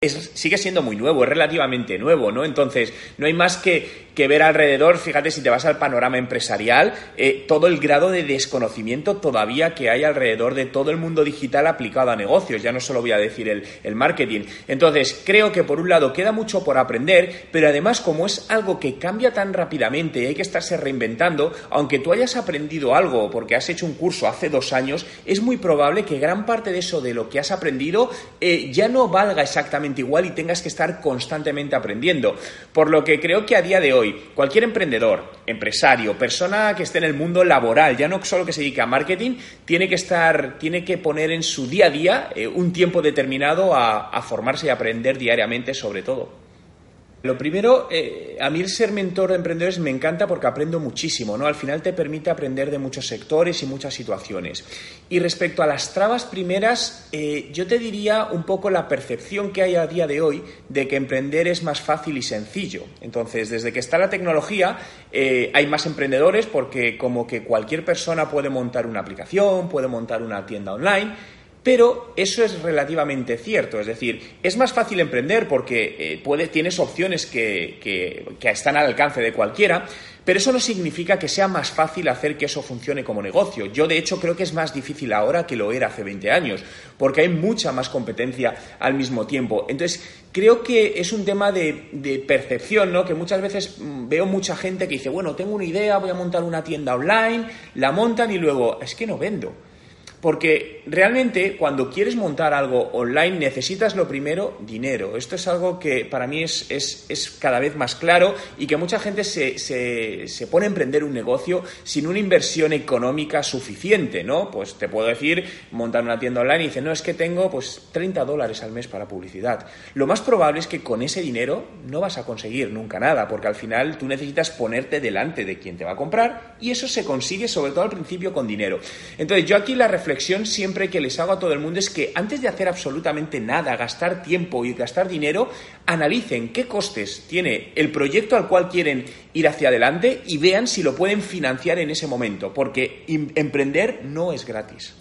Es, sigue siendo muy nuevo, es relativamente nuevo, ¿no? Entonces, no hay más que, que ver alrededor, fíjate si te vas al panorama empresarial, eh, todo el grado de desconocimiento todavía que hay alrededor de todo el mundo digital aplicado a negocios, ya no solo voy a decir el, el marketing. Entonces, creo que por un lado queda mucho por aprender, pero además como es algo que cambia tan rápidamente y hay que estarse reinventando, aunque tú hayas aprendido algo porque has hecho un curso hace dos años, es muy probable que gran parte de eso, de lo que has aprendido, eh, ya no valga exactamente igual y tengas que estar constantemente aprendiendo. Por lo que creo que a día de hoy, cualquier emprendedor, empresario, persona que esté en el mundo laboral, ya no solo que se dedique a marketing, tiene que estar, tiene que poner en su día a día eh, un tiempo determinado a, a formarse y aprender diariamente sobre todo. Lo primero, eh, a mí el ser mentor de emprendedores me encanta porque aprendo muchísimo, ¿no? Al final te permite aprender de muchos sectores y muchas situaciones. Y respecto a las trabas primeras, eh, yo te diría un poco la percepción que hay a día de hoy de que emprender es más fácil y sencillo. Entonces, desde que está la tecnología, eh, hay más emprendedores porque como que cualquier persona puede montar una aplicación, puede montar una tienda online pero eso es relativamente cierto, es decir, es más fácil emprender porque eh, tienes opciones que, que, están al alcance de cualquiera, pero eso no significa que sea más fácil hacer que eso funcione como negocio. Yo, de hecho, creo que es más difícil ahora que lo era hace 20 años, porque hay mucha más competencia al mismo tiempo. Entonces, creo que es un tema de, de percepción, ¿no? Que muchas veces mm, veo mucha gente que dice, bueno, tengo una idea, voy a montar una tienda online, la montan y luego, es que no vendo. Porque realmente cuando quieres montar algo online necesitas lo primero dinero. Esto es algo que para mí es, es, cada vez más claro y que mucha gente se, se, se, pone a emprender un negocio sin una inversión económica suficiente, ¿no? Pues te puedo decir, montar una tienda online y dice, no, es que tengo pues 30 dólares al mes para publicidad. Lo más probable es que con ese dinero no vas a conseguir nunca nada, porque al final tú necesitas ponerte delante de quien te va a comprar y eso se consigue sobre todo al principio con dinero. Entonces yo aquí la reflexión siempre que les hago a todo el mundo es que antes de hacer absolutamente nada, gastar tiempo y gastar dinero, analicen qué costes tiene el proyecto al cual quieren ir hacia adelante y vean si lo pueden financiar en ese momento, porque emprender no es gratis.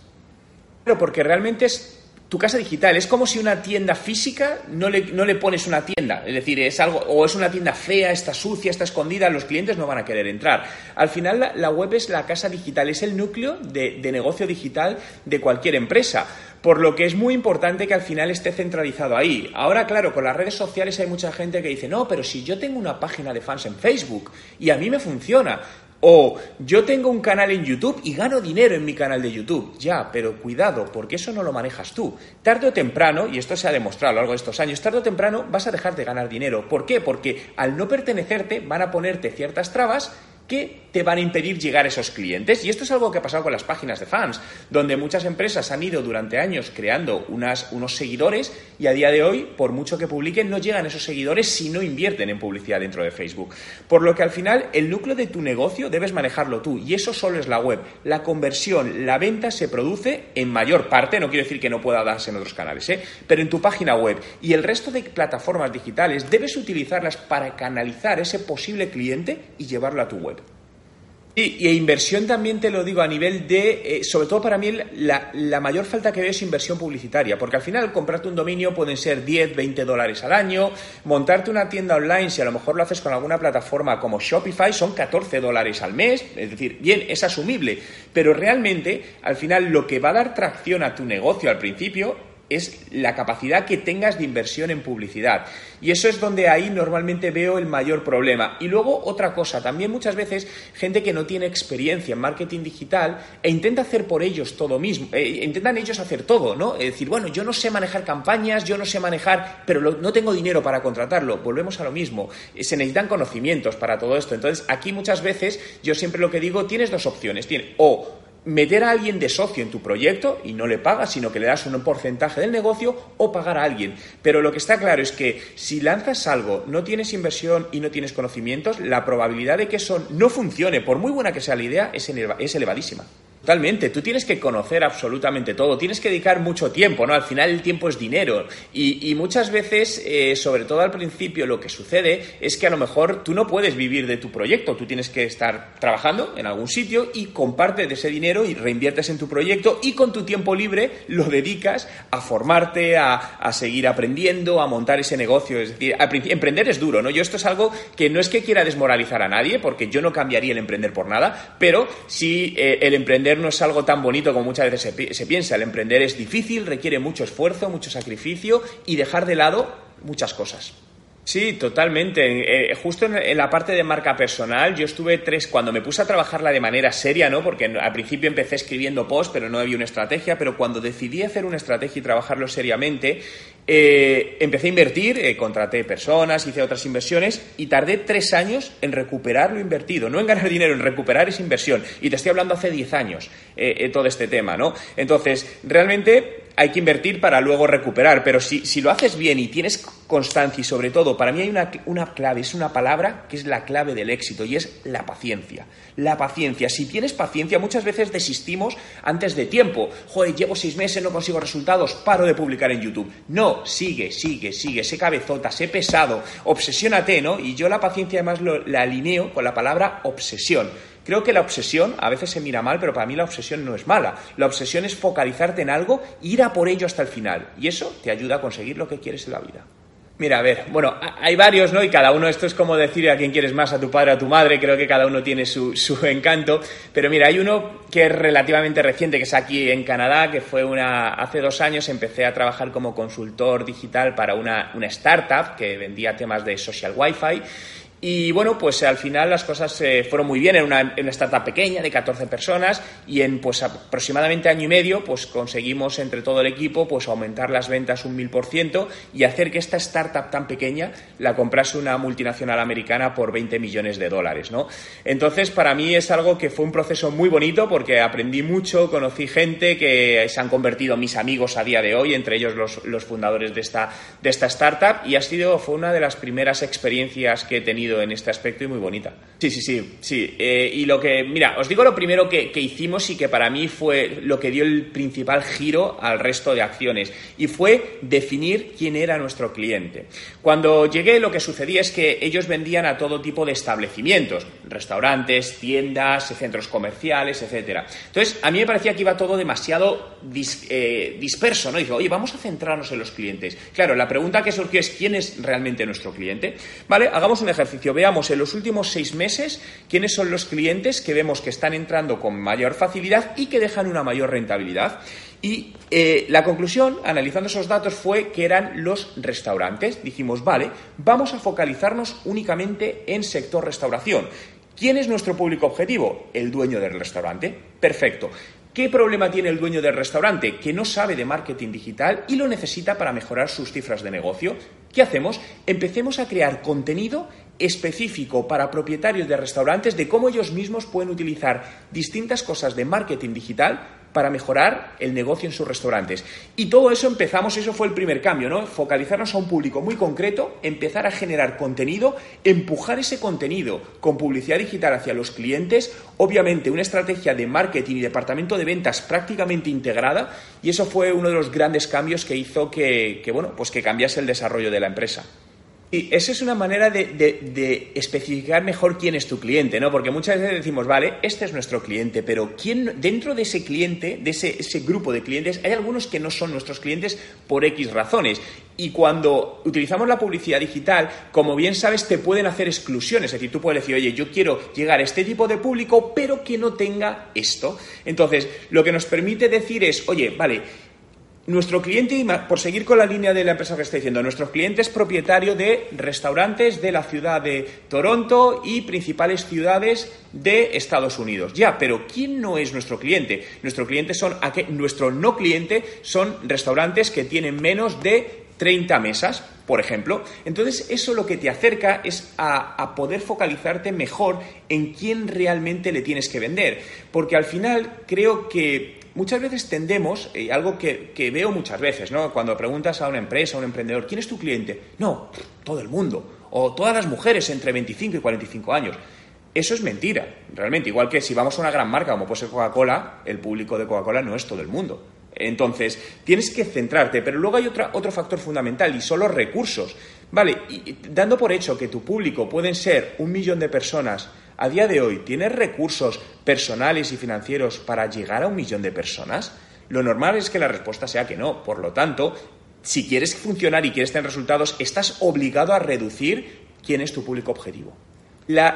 Pero porque realmente es tu casa digital. Es como si una tienda física no le, no le, pones una tienda. Es decir, es algo, o es una tienda fea, está sucia, está escondida, los clientes no van a querer entrar. Al final, la, web es la casa digital, es el núcleo de, de, negocio digital de cualquier empresa. Por lo que es muy importante que al final esté centralizado ahí. Ahora, claro, con las redes sociales hay mucha gente que dice, no, pero si yo tengo una página de fans en Facebook y a mí me funciona, o yo tengo un canal en YouTube y gano dinero en mi canal de YouTube. Ya, pero cuidado, porque eso no lo manejas tú. Tarde o temprano, y esto se ha demostrado a lo largo de estos años, tarde o temprano vas a dejar de ganar dinero. ¿Por qué? Porque al no pertenecerte van a ponerte ciertas trabas que te van a impedir llegar a esos clientes. Y esto es algo que ha pasado con las páginas de fans, donde muchas empresas han ido durante años creando unos seguidores y a día de hoy, por mucho que publiquen, no llegan esos seguidores si no invierten en publicidad dentro de Facebook. Por lo que al final el núcleo de tu negocio debes manejarlo tú y eso solo es la web. La conversión, la venta se produce en mayor parte, no quiero decir que no pueda darse en otros canales, ¿eh? pero en tu página web y el resto de plataformas digitales debes utilizarlas para canalizar ese posible cliente y llevarlo a tu web. Y, inversión también te lo digo a nivel de, eh, sobre todo para mí, la, la, mayor falta que veo es inversión publicitaria, porque al final comprarte un dominio pueden ser 10, 20 dólares al año, montarte una tienda online, si a lo mejor lo haces con alguna plataforma como Shopify, son 14 dólares al mes, es decir, bien, es asumible, pero realmente al final lo que va a dar tracción a tu negocio al principio es la capacidad que tengas de inversión en publicidad. Y eso es donde ahí normalmente veo el mayor problema. Y luego otra cosa, también muchas veces gente que no tiene experiencia en marketing digital e intenta hacer por ellos todo mismo, eh, intentan ellos hacer todo, ¿no? Es decir, bueno, yo no sé manejar campañas, yo no sé manejar, pero no tengo dinero para contratarlo. Volvemos a lo mismo. Eh, se necesitan conocimientos para todo esto. Entonces, aquí muchas veces yo siempre lo que digo, tienes dos opciones. Tienes o meter a alguien de socio en tu proyecto y no le pagas, sino que le das un porcentaje del negocio o pagar a alguien. Pero lo que está claro es que si lanzas algo, no tienes inversión y no tienes conocimientos, la probabilidad de que eso no funcione, por muy buena que sea la idea, es elevadísima. Totalmente, tú tienes que conocer absolutamente todo, tienes que dedicar mucho tiempo, ¿no? Al final el tiempo es dinero y, muchas veces, eh, sobre todo al principio, lo que sucede es que a lo mejor tú no puedes vivir de tu proyecto, tú tienes que estar trabajando en algún sitio y compartes de ese dinero y reinviertes en tu proyecto y con tu tiempo libre lo dedicas a formarte, a, a seguir aprendiendo, a montar ese negocio. Es decir, emprender es duro, ¿no? Yo esto es algo que no es que quiera desmoralizar a nadie, porque yo no cambiaría el emprender por nada, pero sí eh, el emprender no es algo tan bonito como muchas veces se, piensa. El emprender es difícil, requiere mucho esfuerzo, mucho sacrificio y dejar de lado muchas cosas. Sí, totalmente. Eh, justo en, la parte de marca personal, yo estuve tres, cuando me puse a trabajarla de manera seria, ¿no? Porque al principio empecé escribiendo post, pero no había una estrategia, pero cuando decidí hacer una estrategia y trabajarlo seriamente, eh, empecé a invertir, eh, contraté personas, hice otras inversiones y tardé tres años en recuperar lo invertido, no en ganar dinero, en recuperar esa inversión. Y te estoy hablando hace diez años todo este tema, ¿no? Entonces, realmente hay que invertir para luego recuperar, pero si, si lo haces bien y tienes constancia y sobre todo, para mí hay una, una, clave, es una palabra que es la clave del éxito y es la paciencia. La paciencia. Si tienes paciencia, muchas veces desistimos antes de tiempo. Joder, llevo seis meses, no consigo resultados, paro de publicar en YouTube. No, sigue, sigue, sigue, sé cabezota, sé pesado, obsesiónate, ¿no? Y yo la paciencia además la alineo con la palabra obsesión. Creo que la obsesión a veces se mira mal, pero para mí la obsesión no es mala. La obsesión es focalizarte en algo, ir a por ello hasta el final. Y eso te ayuda a conseguir lo que quieres en la vida. Mira, a ver, bueno, hay varios, ¿no? Y cada uno, esto es como decir a quién quieres más, a tu padre o a tu madre, creo que cada uno tiene su, su, encanto. Pero mira, hay uno que es relativamente reciente, que es aquí en Canadá, que fue una, hace dos años empecé a trabajar como consultor digital para una, una startup que vendía temas de social wifi y bueno, pues al final las cosas eh, fueron muy bien en una, en una, startup pequeña de 14 personas y en pues aproximadamente año y medio pues conseguimos entre todo el equipo pues aumentar las ventas un mil por ciento y hacer que esta startup tan pequeña la comprase una multinacional americana por 20 millones de dólares, ¿no? Entonces para mí es algo que fue un proceso muy bonito porque aprendí mucho, conocí gente que se han convertido mis amigos a día de hoy, entre ellos los, los fundadores de esta, de esta startup y ha sido, fue una de las primeras experiencias que he tenido en este aspecto y muy bonita. Sí, sí, sí, sí. Eh, y lo que, mira, os digo lo primero que, hicimos y que para mí fue lo que dio el principal giro al resto de acciones y fue definir quién era nuestro cliente. Cuando llegué lo que sucedía es que ellos vendían a todo tipo de establecimientos, restaurantes, tiendas, centros comerciales, etcétera. Entonces, a mí me parecía que iba todo demasiado eh, disperso, ¿no? Y oye, vamos a centrarnos en los clientes. Claro, la pregunta que surgió es quién es realmente nuestro cliente. Vale, hagamos un ejercicio Veamos en los últimos seis meses quiénes son los clientes que vemos que están entrando con mayor facilidad y que dejan una mayor rentabilidad. Y eh, la conclusión, analizando esos datos, fue que eran los restaurantes. Dijimos, vale, vamos a focalizarnos únicamente en sector restauración. ¿Quién es nuestro público objetivo? El dueño del restaurante. Perfecto. ¿Qué problema tiene el dueño del restaurante? Que no sabe de marketing digital y lo necesita para mejorar sus cifras de negocio. ¿Qué hacemos? Empecemos a crear contenido específico para propietarios de restaurantes de cómo ellos mismos pueden utilizar distintas cosas de marketing digital para mejorar el negocio en sus restaurantes. Y todo eso empezamos, eso fue el primer cambio, ¿no? Focalizarnos a un público muy concreto, empezar a generar contenido, empujar ese contenido con publicidad digital hacia los clientes, obviamente una estrategia de marketing y departamento de ventas prácticamente integrada, y eso fue uno de los grandes cambios que hizo que, que bueno, pues que cambiase el desarrollo de la empresa. Y esa es una manera de, especificar mejor quién es tu cliente, ¿no? Porque muchas veces decimos, vale, este es nuestro cliente, pero ¿quién dentro de ese cliente, de ese, ese grupo de clientes, hay algunos que no son nuestros clientes por X razones. Y cuando utilizamos la publicidad digital, como bien sabes, te pueden hacer exclusiones. Es decir, tú puedes decir, oye, yo quiero llegar a este tipo de público, pero que no tenga esto. Entonces, lo que nos permite decir es, oye, vale, nuestro cliente, por seguir con la línea de la empresa que está diciendo, nuestro cliente es propietario de restaurantes de la ciudad de Toronto y principales ciudades de Estados Unidos. Ya, pero ¿quién no es nuestro cliente? Nuestro cliente son nuestro no cliente son restaurantes que tienen menos de 30 mesas, por ejemplo. Entonces, eso lo que te acerca es a, poder focalizarte mejor en quién realmente le tienes que vender. Porque al final creo que muchas veces tendemos, y algo que, que, veo muchas veces, ¿no? Cuando preguntas a una empresa, a un emprendedor, ¿quién es tu cliente? No, todo el mundo. O todas las mujeres entre 25 y 45 años. Eso es mentira, realmente. Igual que si vamos a una gran marca como puede ser Coca-Cola, el público de Coca-Cola no es todo el mundo. Entonces, tienes que centrarte, pero luego hay otro factor fundamental y son los recursos. Vale, y, dando por hecho que tu público pueden ser un millón de personas, a día de hoy, ¿tienes recursos personales y financieros para llegar a un millón de personas? Lo normal es que la respuesta sea que no. Por lo tanto, si quieres funcionar y quieres tener resultados, estás obligado a reducir quién es tu público objetivo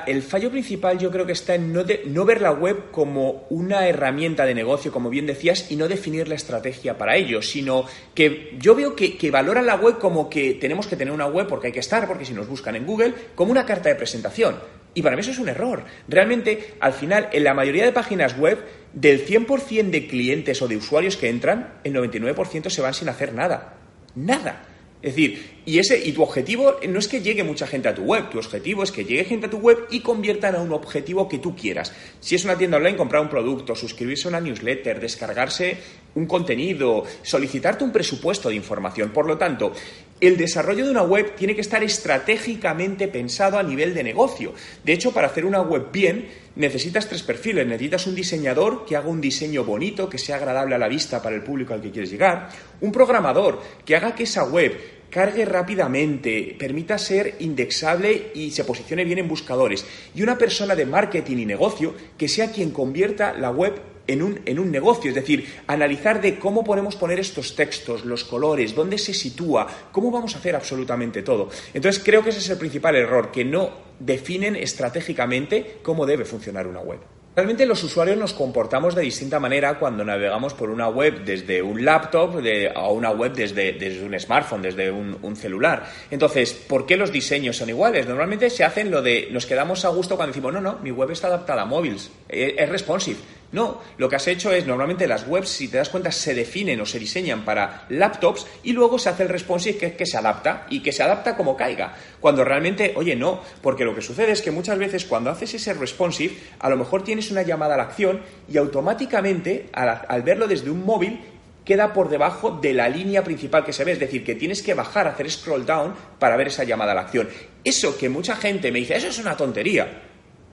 el fallo principal yo creo que está en no, ver la web como una herramienta de negocio, como bien decías, y no definir la estrategia para ello, sino que yo veo que, que valoran la web como que tenemos que tener una web porque hay que estar, porque si nos buscan en Google, como una carta de presentación. Y para mí eso es un error. Realmente, al final, en la mayoría de páginas web, del 100% de clientes o de usuarios que entran, el 99% se van sin hacer nada. Nada. Es decir, y, ese, y tu objetivo no es que llegue mucha gente a tu web, tu objetivo es que llegue gente a tu web y conviertan a un objetivo que tú quieras. Si es una tienda online, comprar un producto, suscribirse a una newsletter, descargarse un contenido, solicitarte un presupuesto de información. Por lo tanto, el desarrollo de una web tiene que estar estratégicamente pensado a nivel de negocio. De hecho, para hacer una web bien, necesitas tres perfiles. Necesitas un diseñador que haga un diseño bonito, que sea agradable a la vista para el público al que quieres llegar. Un programador que haga que esa web cargue rápidamente, permita ser indexable y se posicione bien en buscadores. Y una persona de marketing y negocio que sea quien convierta la web en un, en un, negocio, es decir, analizar de cómo podemos poner estos textos, los colores, dónde se sitúa, cómo vamos a hacer absolutamente todo. Entonces creo que ese es el principal error, que no definen estratégicamente cómo debe funcionar una web. Realmente los usuarios nos comportamos de distinta manera cuando navegamos por una web desde un laptop a una web desde, un smartphone, desde un, celular. Entonces, ¿por qué los diseños son iguales? Normalmente se hacen lo de nos quedamos a gusto cuando decimos, no, no, mi web está adaptada a móviles, es responsive. No, lo que has hecho es, normalmente las webs, si te das cuenta, se definen o se diseñan para laptops y luego se hace el responsive que, que se adapta y que se adapta como caiga. Cuando realmente, oye, no, porque lo que sucede es que muchas veces cuando haces ese responsive, a lo mejor tienes una llamada a la acción y automáticamente, al, al verlo desde un móvil, queda por debajo de la línea principal que se ve, es decir, que tienes que bajar, hacer scroll down para ver esa llamada a la acción. Eso que mucha gente me dice, eso es una tontería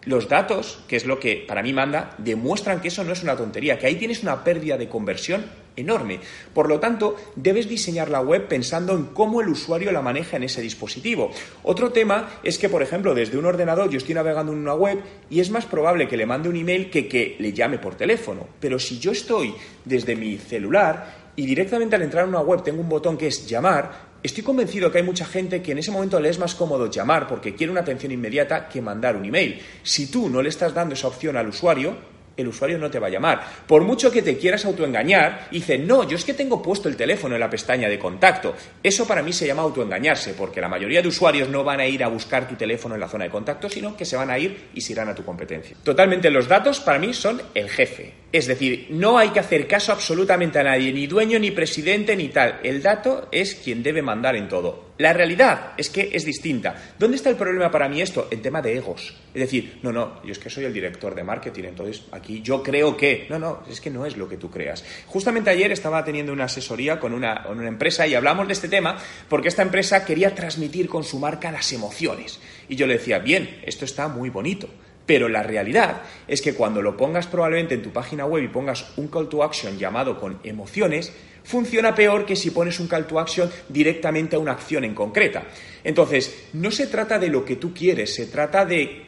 los datos, que es lo que para mí manda, demuestran que eso no es una tontería, que ahí tienes una pérdida de conversión enorme. Por lo tanto, debes diseñar la web pensando en cómo el usuario la maneja en ese dispositivo. Otro tema es que, por ejemplo, desde un ordenador yo estoy navegando en una web y es más probable que le mande un email que que le llame por teléfono. Pero si yo estoy desde mi celular y directamente al entrar en una web tengo un botón que es llamar, Estoy convencido que hay mucha gente que en ese momento le es más cómodo llamar porque quiere una atención inmediata que mandar un email. Si tú no le estás dando esa opción al usuario, el usuario no te va a llamar. Por mucho que te quieras autoengañar, dice, no, yo es que tengo puesto el teléfono en la pestaña de contacto. Eso para mí se llama autoengañarse, porque la mayoría de usuarios no van a ir a buscar tu teléfono en la zona de contacto, sino que se van a ir y se irán a tu competencia. Totalmente, los datos para mí son el jefe. Es decir, no hay que hacer caso absolutamente a nadie, ni dueño, ni presidente, ni tal. El dato es quien debe mandar en todo. La realidad es que es distinta. ¿Dónde está el problema para mí esto? El tema de egos. Es decir, no, no, yo es que soy el director de marketing, entonces aquí yo creo que... No, no, es que no es lo que tú creas. Justamente ayer estaba teniendo una asesoría con una, con una empresa y hablamos de este tema porque esta empresa quería transmitir con su marca las emociones. Y yo le decía, bien, esto está muy bonito. Pero la realidad es que cuando lo pongas probablemente en tu página web y pongas un call to action llamado con emociones, funciona peor que si pones un call to action directamente a una acción en concreta. Entonces, no se trata de lo que tú quieres, se trata de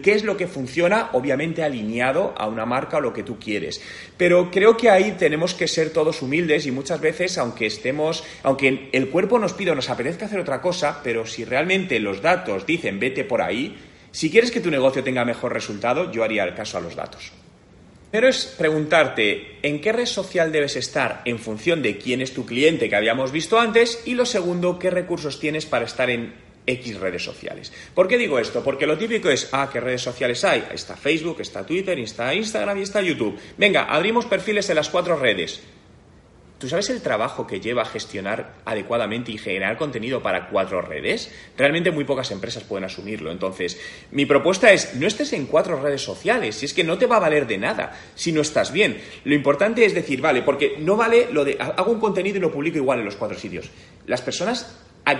qué es lo que funciona, obviamente alineado a una marca o lo que tú quieres. Pero creo que ahí tenemos que ser todos humildes y muchas veces, aunque estemos, aunque el cuerpo nos pida nos apetezca hacer otra cosa, pero si realmente los datos dicen vete por ahí, si quieres que tu negocio tenga mejor resultado, yo haría el caso a los datos. Primero es preguntarte en qué red social debes estar en función de quién es tu cliente que habíamos visto antes y lo segundo, qué recursos tienes para estar en X redes sociales. ¿Por qué digo esto? Porque lo típico es, ah, ¿qué redes sociales hay? Está Facebook, está Twitter, está Instagram y está YouTube. Venga, abrimos perfiles en las cuatro redes. ¿Tú sabes el trabajo que lleva gestionar adecuadamente y generar contenido para cuatro redes? Realmente muy pocas empresas pueden asumirlo. Entonces, mi propuesta es, no estés en cuatro redes sociales, si es que no te va a valer de nada si no estás bien. Lo importante es decir, vale, porque no vale lo de, hago un contenido y lo publico igual en los cuatro sitios. Las personas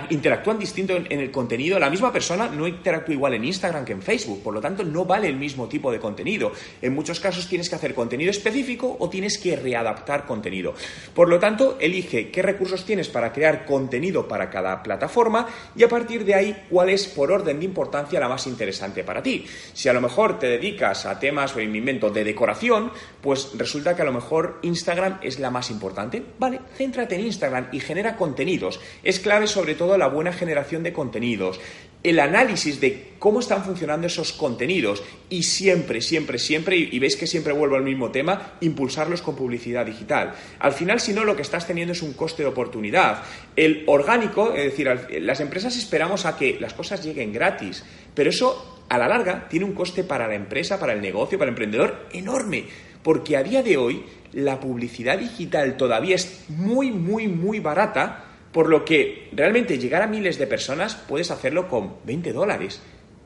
interactúan distinto en, el contenido. La misma persona no interactúa igual en Instagram que en Facebook, por lo tanto no vale el mismo tipo de contenido. En muchos casos tienes que hacer contenido específico o tienes que readaptar contenido. Por lo tanto, elige qué recursos tienes para crear contenido para cada plataforma y a partir de ahí cuál es por orden de importancia la más interesante para ti. Si a lo mejor te dedicas a temas, o invento, de decoración, pues resulta que a lo mejor Instagram es la más importante. Vale, céntrate en Instagram y genera contenidos. Es clave sobre todo la buena generación de contenidos, el análisis de cómo están funcionando esos contenidos y siempre, siempre, siempre, y, veis que siempre vuelvo al mismo tema, impulsarlos con publicidad digital. Al final, si no, lo que estás teniendo es un coste de oportunidad. El orgánico, es decir, las empresas esperamos a que las cosas lleguen gratis, pero eso a la larga tiene un coste para la empresa, para el negocio, para el emprendedor enorme, porque a día de hoy la publicidad digital todavía es muy, muy, muy barata por lo que realmente llegar a miles de personas puedes hacerlo con 20 dólares.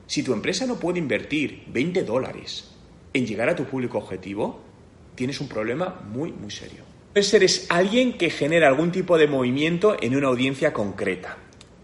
Si tu empresa no puede invertir 20 dólares en llegar a tu público objetivo, tienes un problema muy, muy serio. Eres alguien que genera algún tipo de movimiento en una audiencia concreta.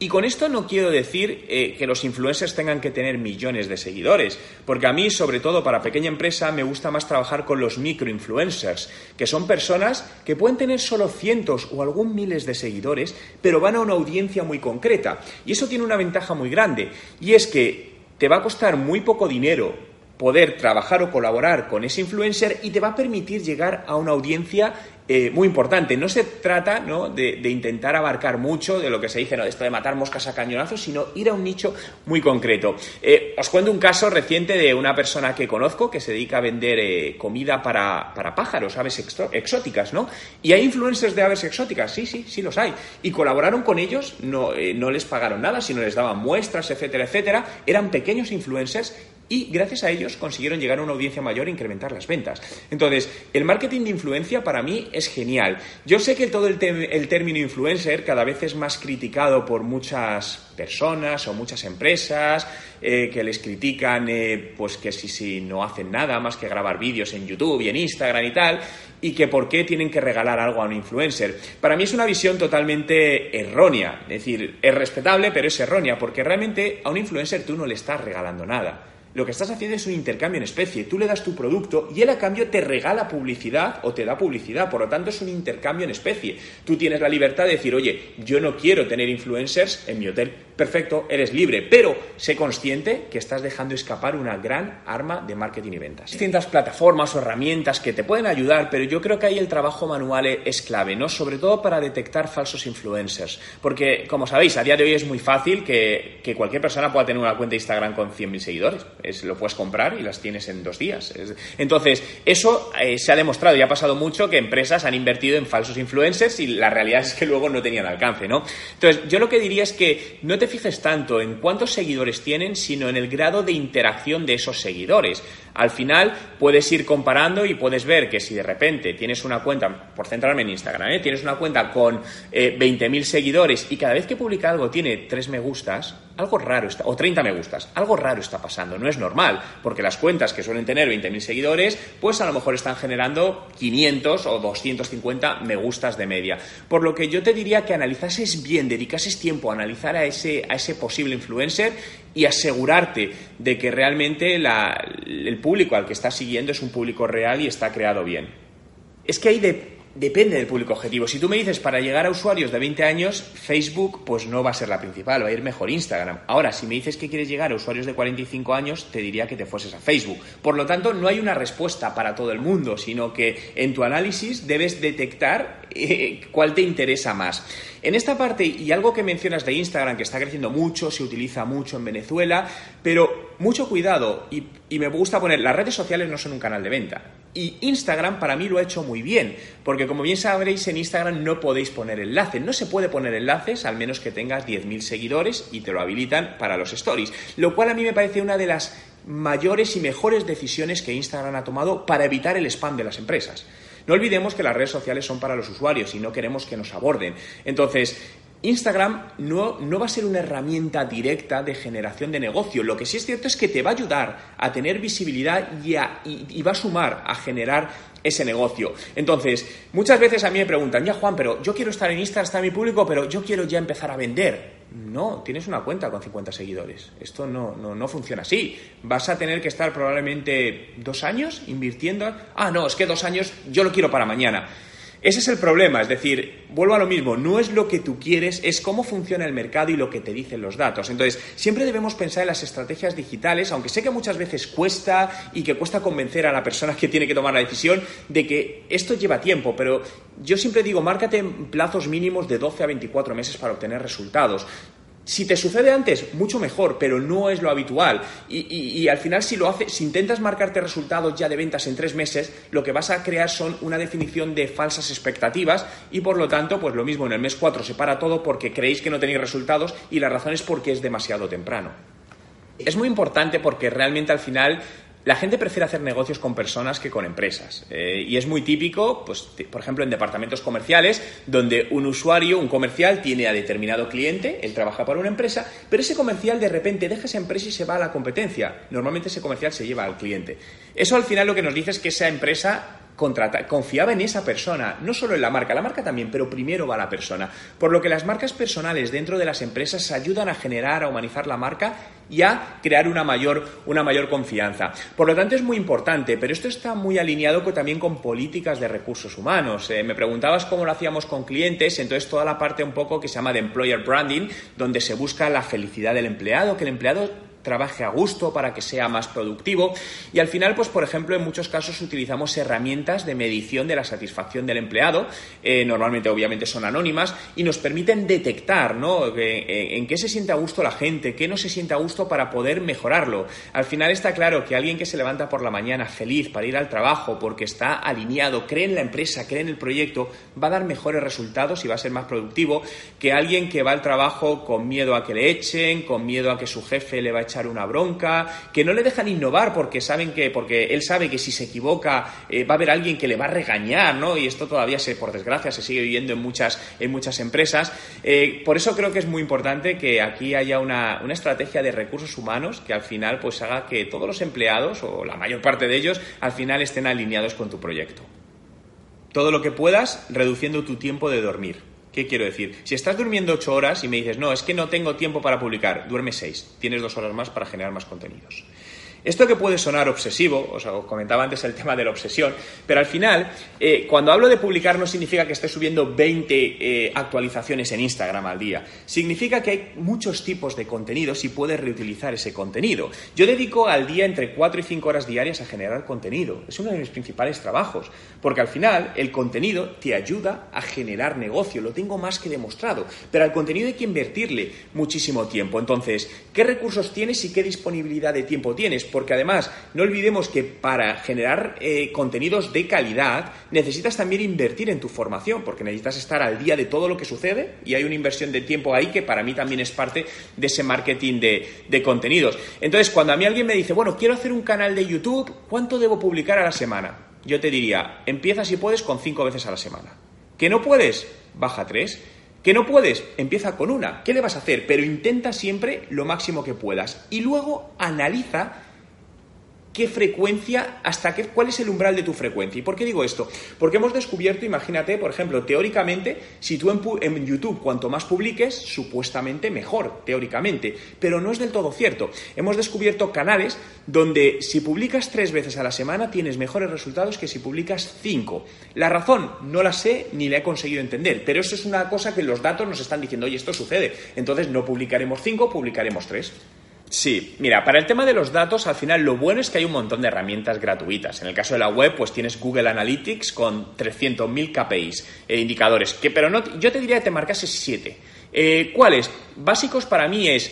Y con esto no quiero decir eh, que los influencers tengan que tener millones de seguidores, porque a mí, sobre todo para pequeña empresa, me gusta más trabajar con los microinfluencers, que son personas que pueden tener solo cientos o algún miles de seguidores, pero van a una audiencia muy concreta. Y eso tiene una ventaja muy grande, y es que te va a costar muy poco dinero poder trabajar o colaborar con ese influencer y te va a permitir llegar a una audiencia eh, muy importante. No se trata ¿no? de, intentar abarcar mucho de lo que se dice, ¿no? esto de matar moscas a cañonazos, sino ir a un nicho muy concreto. Eh, os cuento un caso reciente de una persona que conozco que se dedica a vender eh, comida para, pájaros, aves exóticas, ¿no? Y hay influencers de aves exóticas, sí, sí, sí los hay. Y colaboraron con ellos, no, no les pagaron nada, sino les daban muestras, etcétera, etcétera. Eran pequeños influencers y gracias a ellos consiguieron llegar a una audiencia mayor e incrementar las ventas. Entonces, el marketing de influencia para mí es genial. Yo sé que todo el, término influencer cada vez es más criticado por muchas personas o muchas empresas eh, que les critican eh, pues que si, si no hacen nada más que grabar vídeos en YouTube y en Instagram y tal y que por qué tienen que regalar algo a un influencer. Para mí es una visión totalmente errónea, es decir, es respetable pero es errónea porque realmente a un influencer tú no le estás regalando nada lo que estás haciendo es un intercambio en especie. Tú le das tu producto y él a cambio te regala publicidad o te da publicidad. Por lo tanto, es un intercambio en especie. Tú tienes la libertad de decir, oye, yo no quiero tener influencers en mi hotel. Perfecto, eres libre, pero sé consciente que estás dejando escapar una gran arma de marketing y ventas. Hay distintas plataformas o herramientas que te pueden ayudar, pero yo creo que ahí el trabajo manual es clave, ¿no? Sobre todo para detectar falsos influencers. Porque, como sabéis, a día de hoy es muy fácil que, que cualquier persona pueda tener una cuenta de Instagram con 100.000 seguidores lo puedes comprar y las tienes en dos días. entonces, eso eh, se ha demostrado y ha pasado mucho que empresas han invertido en falsos influencers y la realidad es que luego no tenían alcance, ¿no? Entonces, yo lo que diría es que no te fijes tanto en cuántos seguidores tienen, sino en el grado de interacción de esos seguidores. Al final, puedes ir comparando y puedes ver que si de repente tienes una cuenta, por centrarme en Instagram, ¿eh? tienes una cuenta con eh, 20.000 seguidores y cada vez que publica algo tiene 3 me gustas, algo raro está, o 30 me gustas, algo raro está pasando, no es normal, porque las cuentas que suelen tener 20.000 seguidores, pues a lo mejor están generando 500 o 250 me gustas de media. Por lo que yo te diría que analizases bien, dedicases tiempo a analizar a ese, a ese posible influencer y asegurarte de que realmente el público al que estás siguiendo es un público real y está creado bien. Es que hay de Depende del público objetivo. Si tú me dices para llegar a usuarios de 20 años, Facebook pues no va a ser la principal, va a ir mejor Instagram. Ahora, si me dices que quieres llegar a usuarios de 45 años, te diría que te fueses a Facebook. Por lo tanto, no hay una respuesta para todo el mundo, sino que en tu análisis debes detectar eh, cuál te interesa más. En esta parte, y algo que mencionas de Instagram, que está creciendo mucho, se utiliza mucho en Venezuela, pero mucho cuidado, y, me gusta poner, las redes sociales no son un canal de venta. Y Instagram para mí lo ha hecho muy bien, porque como bien sabréis, en Instagram no podéis poner enlaces. No se puede poner enlaces al menos que tengas 10.000 seguidores y te lo habilitan para los stories. Lo cual a mí me parece una de las mayores y mejores decisiones que Instagram ha tomado para evitar el spam de las empresas. No olvidemos que las redes sociales son para los usuarios y no queremos que nos aborden. Entonces, Instagram no, va a ser una herramienta directa de generación de negocio. Lo que sí es cierto es que te va a ayudar a tener visibilidad y, y, va a sumar a generar ese negocio. Entonces, muchas veces a mí me preguntan, ya Juan, pero yo quiero estar en Instagram, está mi público, pero yo quiero ya empezar a vender. No, tienes una cuenta con 50 seguidores. Esto no, no, no funciona así. Vas a tener que estar probablemente dos años invirtiendo. Ah, no, es que dos años yo lo quiero para mañana. Ese es el problema, es decir, vuelvo a lo mismo, no es lo que tú quieres, es cómo funciona el mercado y lo que te dicen los datos. Entonces, siempre debemos pensar en las estrategias digitales, aunque sé que muchas veces cuesta y que cuesta convencer a la persona que tiene que tomar la decisión de que esto lleva tiempo, pero yo siempre digo, márcate plazos mínimos de 12 a 24 meses para obtener resultados. Si te sucede antes, mucho mejor, pero no es lo habitual. Y, al final, si lo haces, si intentas marcarte resultados ya de ventas en tres meses, lo que vas a crear son una definición de falsas expectativas y por lo tanto, pues lo mismo en el mes cuatro se para todo porque creéis que no tenéis resultados y la razón es porque es demasiado temprano. Es muy importante porque realmente al final la gente prefiere hacer negocios con personas que con empresas. Eh, y es muy típico, pues, por ejemplo, en departamentos comerciales, donde un usuario, un comercial, tiene a determinado cliente, él trabaja para una empresa, pero ese comercial de repente deja esa empresa y se va a la competencia. Normalmente ese comercial se lleva al cliente. Eso al final lo que nos dice es que esa empresa confiaba en esa persona, no solo en la marca, la marca también, pero primero va la persona. Por lo que las marcas personales dentro de las empresas ayudan a generar, a humanizar la marca y a crear una mayor, una mayor confianza. Por lo tanto, es muy importante, pero esto está muy alineado también con políticas de recursos humanos. Eh, me preguntabas cómo lo hacíamos con clientes, entonces toda la parte un poco que se llama de employer branding, donde se busca la felicidad del empleado, que el empleado trabaje a gusto, para que sea más productivo. Y al final, pues por ejemplo, en muchos casos utilizamos herramientas de medición de la satisfacción del empleado, eh, normalmente obviamente son anónimas, y nos permiten detectar ¿no? Eh, en qué se siente a gusto la gente, qué no se siente a gusto para poder mejorarlo. Al final está claro que alguien que se levanta por la mañana feliz para ir al trabajo porque está alineado, cree en la empresa, cree en el proyecto, va a dar mejores resultados y va a ser más productivo que alguien que va al trabajo con miedo a que le echen, con miedo a que su jefe le va a echar una bronca, que no le dejan innovar porque saben que, porque él sabe que si se equivoca eh, va a haber alguien que le va a regañar, ¿no? Y esto todavía se, por desgracia, se sigue viviendo en muchas, en muchas empresas. Eh, por eso creo que es muy importante que aquí haya una, una estrategia de recursos humanos que al final pues haga que todos los empleados, o la mayor parte de ellos, al final estén alineados con tu proyecto. Todo lo que puedas, reduciendo tu tiempo de dormir. ¿Qué quiero decir? Si estás durmiendo ocho horas y me dices, no, es que no tengo tiempo para publicar, duerme seis, tienes dos horas más para generar más contenidos. Esto que puede sonar obsesivo, os comentaba antes el tema de la obsesión, pero al final, eh, cuando hablo de publicar no significa que esté subiendo 20 eh, actualizaciones en Instagram al día. Significa que hay muchos tipos de contenidos y puedes reutilizar ese contenido. Yo dedico al día entre 4 y 5 horas diarias a generar contenido. Es uno de mis principales trabajos, porque al final el contenido te ayuda a generar negocio, lo tengo más que demostrado, pero al contenido hay que invertirle muchísimo tiempo. Entonces, ¿qué recursos tienes y qué disponibilidad de tiempo tienes? Porque además no olvidemos que para generar eh, contenidos de calidad necesitas también invertir en tu formación, porque necesitas estar al día de todo lo que sucede y hay una inversión de tiempo ahí que para mí también es parte de ese marketing de, de contenidos. Entonces, cuando a mí alguien me dice, bueno, quiero hacer un canal de YouTube, ¿cuánto debo publicar a la semana? Yo te diría, empieza si puedes con cinco veces a la semana. ¿Que no puedes? Baja tres. ¿Que no puedes? Empieza con una. ¿Qué le vas a hacer? Pero intenta siempre lo máximo que puedas. Y luego analiza qué frecuencia, hasta qué, cuál es el umbral de tu frecuencia. ¿Y por qué digo esto? Porque hemos descubierto, imagínate, por ejemplo, teóricamente, si tú en, YouTube cuanto más publiques, supuestamente mejor, teóricamente, pero no es del todo cierto. Hemos descubierto canales donde si publicas tres veces a la semana tienes mejores resultados que si publicas cinco. La razón no la sé ni la he conseguido entender, pero eso es una cosa que los datos nos están diciendo, oye, esto sucede. Entonces no publicaremos cinco, publicaremos tres. Sí, mira, para el tema de los datos, al final lo bueno es que hay un montón de herramientas gratuitas. En el caso de la web, pues tienes Google Analytics con 300.000 KPIs, e indicadores, pero no, yo te diría que te marcase 7. Eh, ¿Cuáles? Básicos para mí es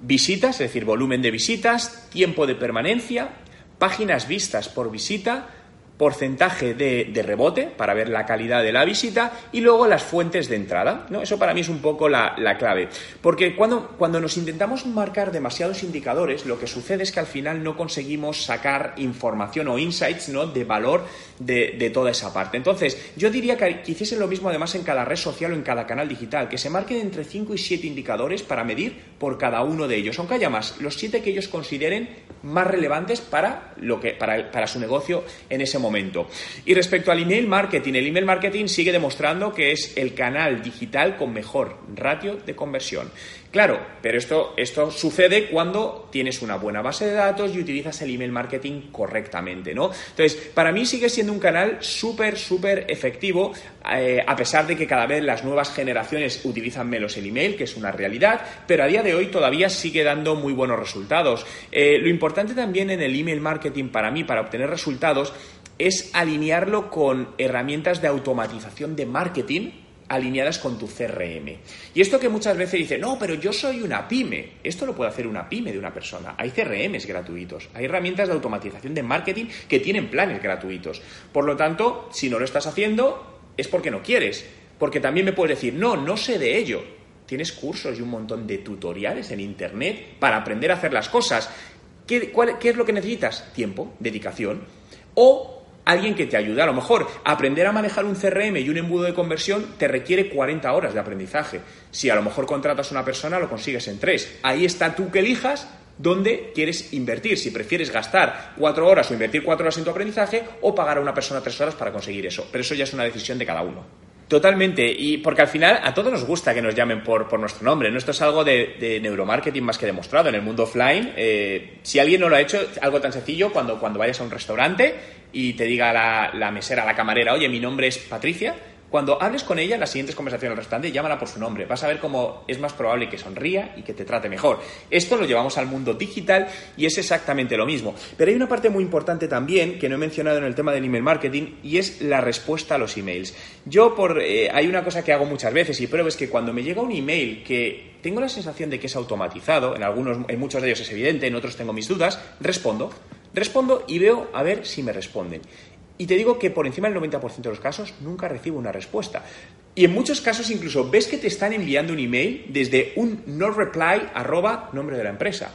visitas, es decir, volumen de visitas, tiempo de permanencia, páginas vistas por visita, porcentaje de, rebote para ver la calidad de la visita y luego las fuentes de entrada. ¿no? Eso para mí es un poco la, clave. Porque cuando, cuando, nos intentamos marcar demasiados indicadores, lo que sucede es que al final no conseguimos sacar información o insights ¿no? de valor de, toda esa parte. Entonces, yo diría que, que, hiciesen lo mismo además en cada red social o en cada canal digital, que se marquen entre 5 y 7 indicadores para medir por cada uno de ellos, aunque haya más, los 7 que ellos consideren más relevantes para, lo que, para, para su negocio en ese momento. Y respecto al email marketing, el email marketing sigue demostrando que es el canal digital con mejor ratio de conversión. Claro, pero esto, esto sucede cuando tienes una buena base de datos y utilizas el email marketing correctamente, ¿no? Entonces, para mí sigue siendo un canal súper, súper efectivo, eh, a pesar de que cada vez las nuevas generaciones utilizan menos el email, que es una realidad, pero a día de hoy todavía sigue dando muy buenos resultados. Eh, lo importante también en el email marketing para mí, para obtener resultados, es alinearlo con herramientas de automatización de marketing alineadas con tu CRM. Y esto que muchas veces dice, no, pero yo soy una pyme. Esto lo puede hacer una pyme de una persona. Hay CRMs gratuitos, hay herramientas de automatización de marketing que tienen planes gratuitos. Por lo tanto, si no lo estás haciendo, es porque no quieres. Porque también me puedes decir, no, no sé de ello. Tienes cursos y un montón de tutoriales en Internet para aprender a hacer las cosas. ¿Qué, ¿Qué es lo que necesitas? Tiempo, dedicación. O alguien que te ayude. A lo mejor aprender a manejar un CRM y un embudo de conversión te requiere 40 horas de aprendizaje. Si a lo mejor contratas a una persona, lo consigues en 3. Ahí está tú que elijas dónde quieres invertir. Si prefieres gastar 4 horas o invertir 4 horas en tu aprendizaje o pagar a una persona 3 horas para conseguir eso. Pero eso ya es una decisión de cada uno. Totalmente, y porque al final a todos nos gusta que nos llamen por, nuestro nombre, ¿no? Esto es algo de, neuromarketing más que demostrado en el mundo offline. Eh, si alguien no lo ha hecho, algo tan sencillo, cuando, cuando vayas a un restaurante y te diga la mesera, la camarera, oye, mi nombre es Patricia, cuando hables con ella en las siguientes conversaciones restante, llámala por su nombre. Vas a ver cómo es más probable que sonría y que te trate mejor. Esto lo llevamos al mundo digital y es exactamente lo mismo. Pero hay una parte muy importante también que no he mencionado en el tema del email marketing y es la respuesta a los emails. Yo por eh, hay una cosa que hago muchas veces y pruebo es que cuando me llega un email que tengo la sensación de que es automatizado, en algunos, en muchos de ellos es evidente, en otros tengo mis dudas, respondo. Respondo y veo a ver si me responden. Y te digo que por encima del 90% de los casos nunca recibo una respuesta. Y en muchos casos incluso ves que te están enviando un email desde un no reply arroba nombre de la empresa.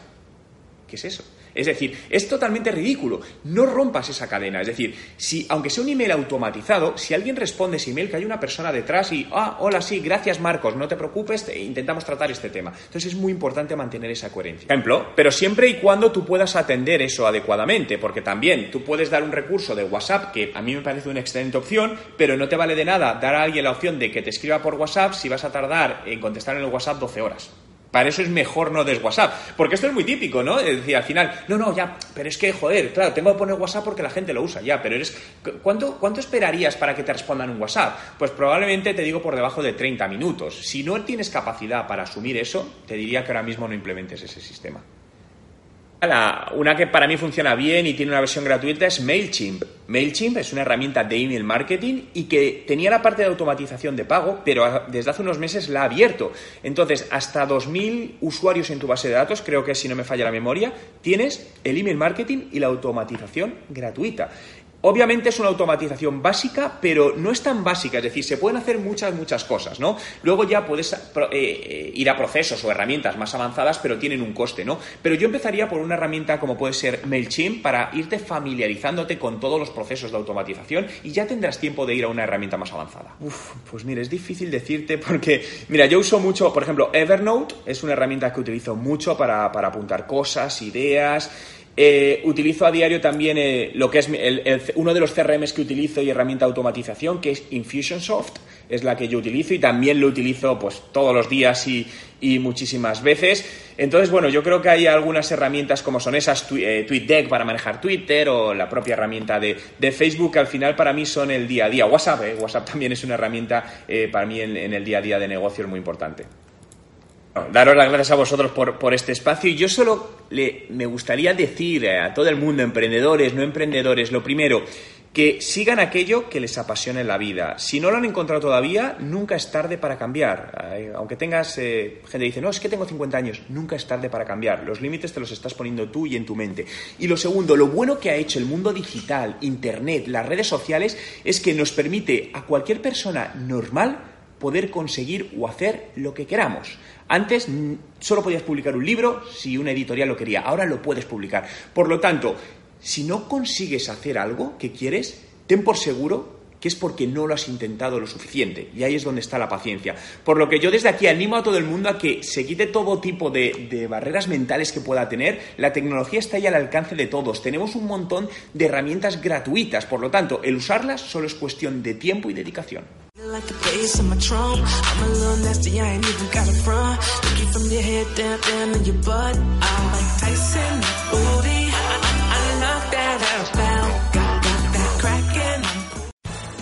¿Qué es eso? Es decir, es totalmente ridículo. No rompas esa cadena. Es decir, si, aunque sea un email automatizado, si alguien responde ese email, que hay una persona detrás y, ah, hola, sí, gracias Marcos, no te preocupes, intentamos tratar este tema. Entonces es muy importante mantener esa coherencia. Ejemplo, pero siempre y cuando tú puedas atender eso adecuadamente, porque también tú puedes dar un recurso de WhatsApp, que a mí me parece una excelente opción, pero no te vale de nada dar a alguien la opción de que te escriba por WhatsApp si vas a tardar en contestar en el WhatsApp 12 horas. Para eso es mejor no des WhatsApp. Porque esto es muy típico, ¿no? Es decir, al final, no, no, ya, pero es que, joder, claro, tengo que poner WhatsApp porque la gente lo usa, ya, pero eres. ¿Cuánto, cuánto esperarías para que te respondan un WhatsApp? Pues probablemente te digo por debajo de 30 minutos. Si no tienes capacidad para asumir eso, te diría que ahora mismo no implementes ese sistema una que para mí funciona bien y tiene una versión gratuita es MailChimp. MailChimp es una herramienta de email marketing y que tenía la parte de automatización de pago, pero desde hace unos meses la ha abierto. Entonces, hasta 2.000 usuarios en tu base de datos, creo que si no me falla la memoria, tienes el email marketing y la automatización gratuita. Obviamente es una automatización básica, pero no es tan básica, es decir, se pueden hacer muchas, muchas cosas, ¿no? Luego ya puedes eh, eh, ir a procesos o herramientas más avanzadas, pero tienen un coste, ¿no? Pero yo empezaría por una herramienta como puede ser MailChimp para irte familiarizándote con todos los procesos de automatización y ya tendrás tiempo de ir a una herramienta más avanzada. Uf, pues mira, es difícil decirte porque, mira, yo uso mucho, por ejemplo, Evernote es una herramienta que utilizo mucho para, para apuntar cosas, ideas, eh, utilizo a diario también eh, lo que es uno de los CRMs que utilizo y herramienta de automatización, que es Infusionsoft, es la que yo utilizo y también lo utilizo pues todos los días y, muchísimas veces. Entonces, bueno, yo creo que hay algunas herramientas como son esas, eh, TweetDeck para manejar Twitter o la propia herramienta de, Facebook, que al final para mí son el día a día. WhatsApp, WhatsApp también es una herramienta para mí en, el día a día de negocio es muy importante daros las gracias a vosotros por, este espacio y yo solo le, me gustaría decir a todo el mundo, emprendedores, no emprendedores, lo primero, que sigan aquello que les apasiona en la vida. Si no lo han encontrado todavía, nunca es tarde para cambiar. Aunque tengas, eh, gente dice, no, es que tengo 50 años, nunca es tarde para cambiar. Los límites te los estás poniendo tú y en tu mente. Y lo segundo, lo bueno que ha hecho el mundo digital, Internet, las redes sociales, es que nos permite a cualquier persona normal poder conseguir o hacer lo que queramos. Antes solo podías publicar un libro si una editorial lo quería, ahora lo puedes publicar. Por lo tanto, si no consigues hacer algo que quieres, ten por seguro que es porque no lo has intentado lo suficiente. Y ahí es donde está la paciencia. Por lo que yo desde aquí animo a todo el mundo a que se quite todo tipo de, barreras mentales que pueda tener. La tecnología está ahí al alcance de todos. Tenemos un montón de herramientas gratuitas. Por lo tanto, el usarlas solo es cuestión de tiempo y dedicación. Like the bass on my trunk. I'm a little nasty, I ain't even got a front. Looking from your head down, down in your butt. I like Tyson, booty.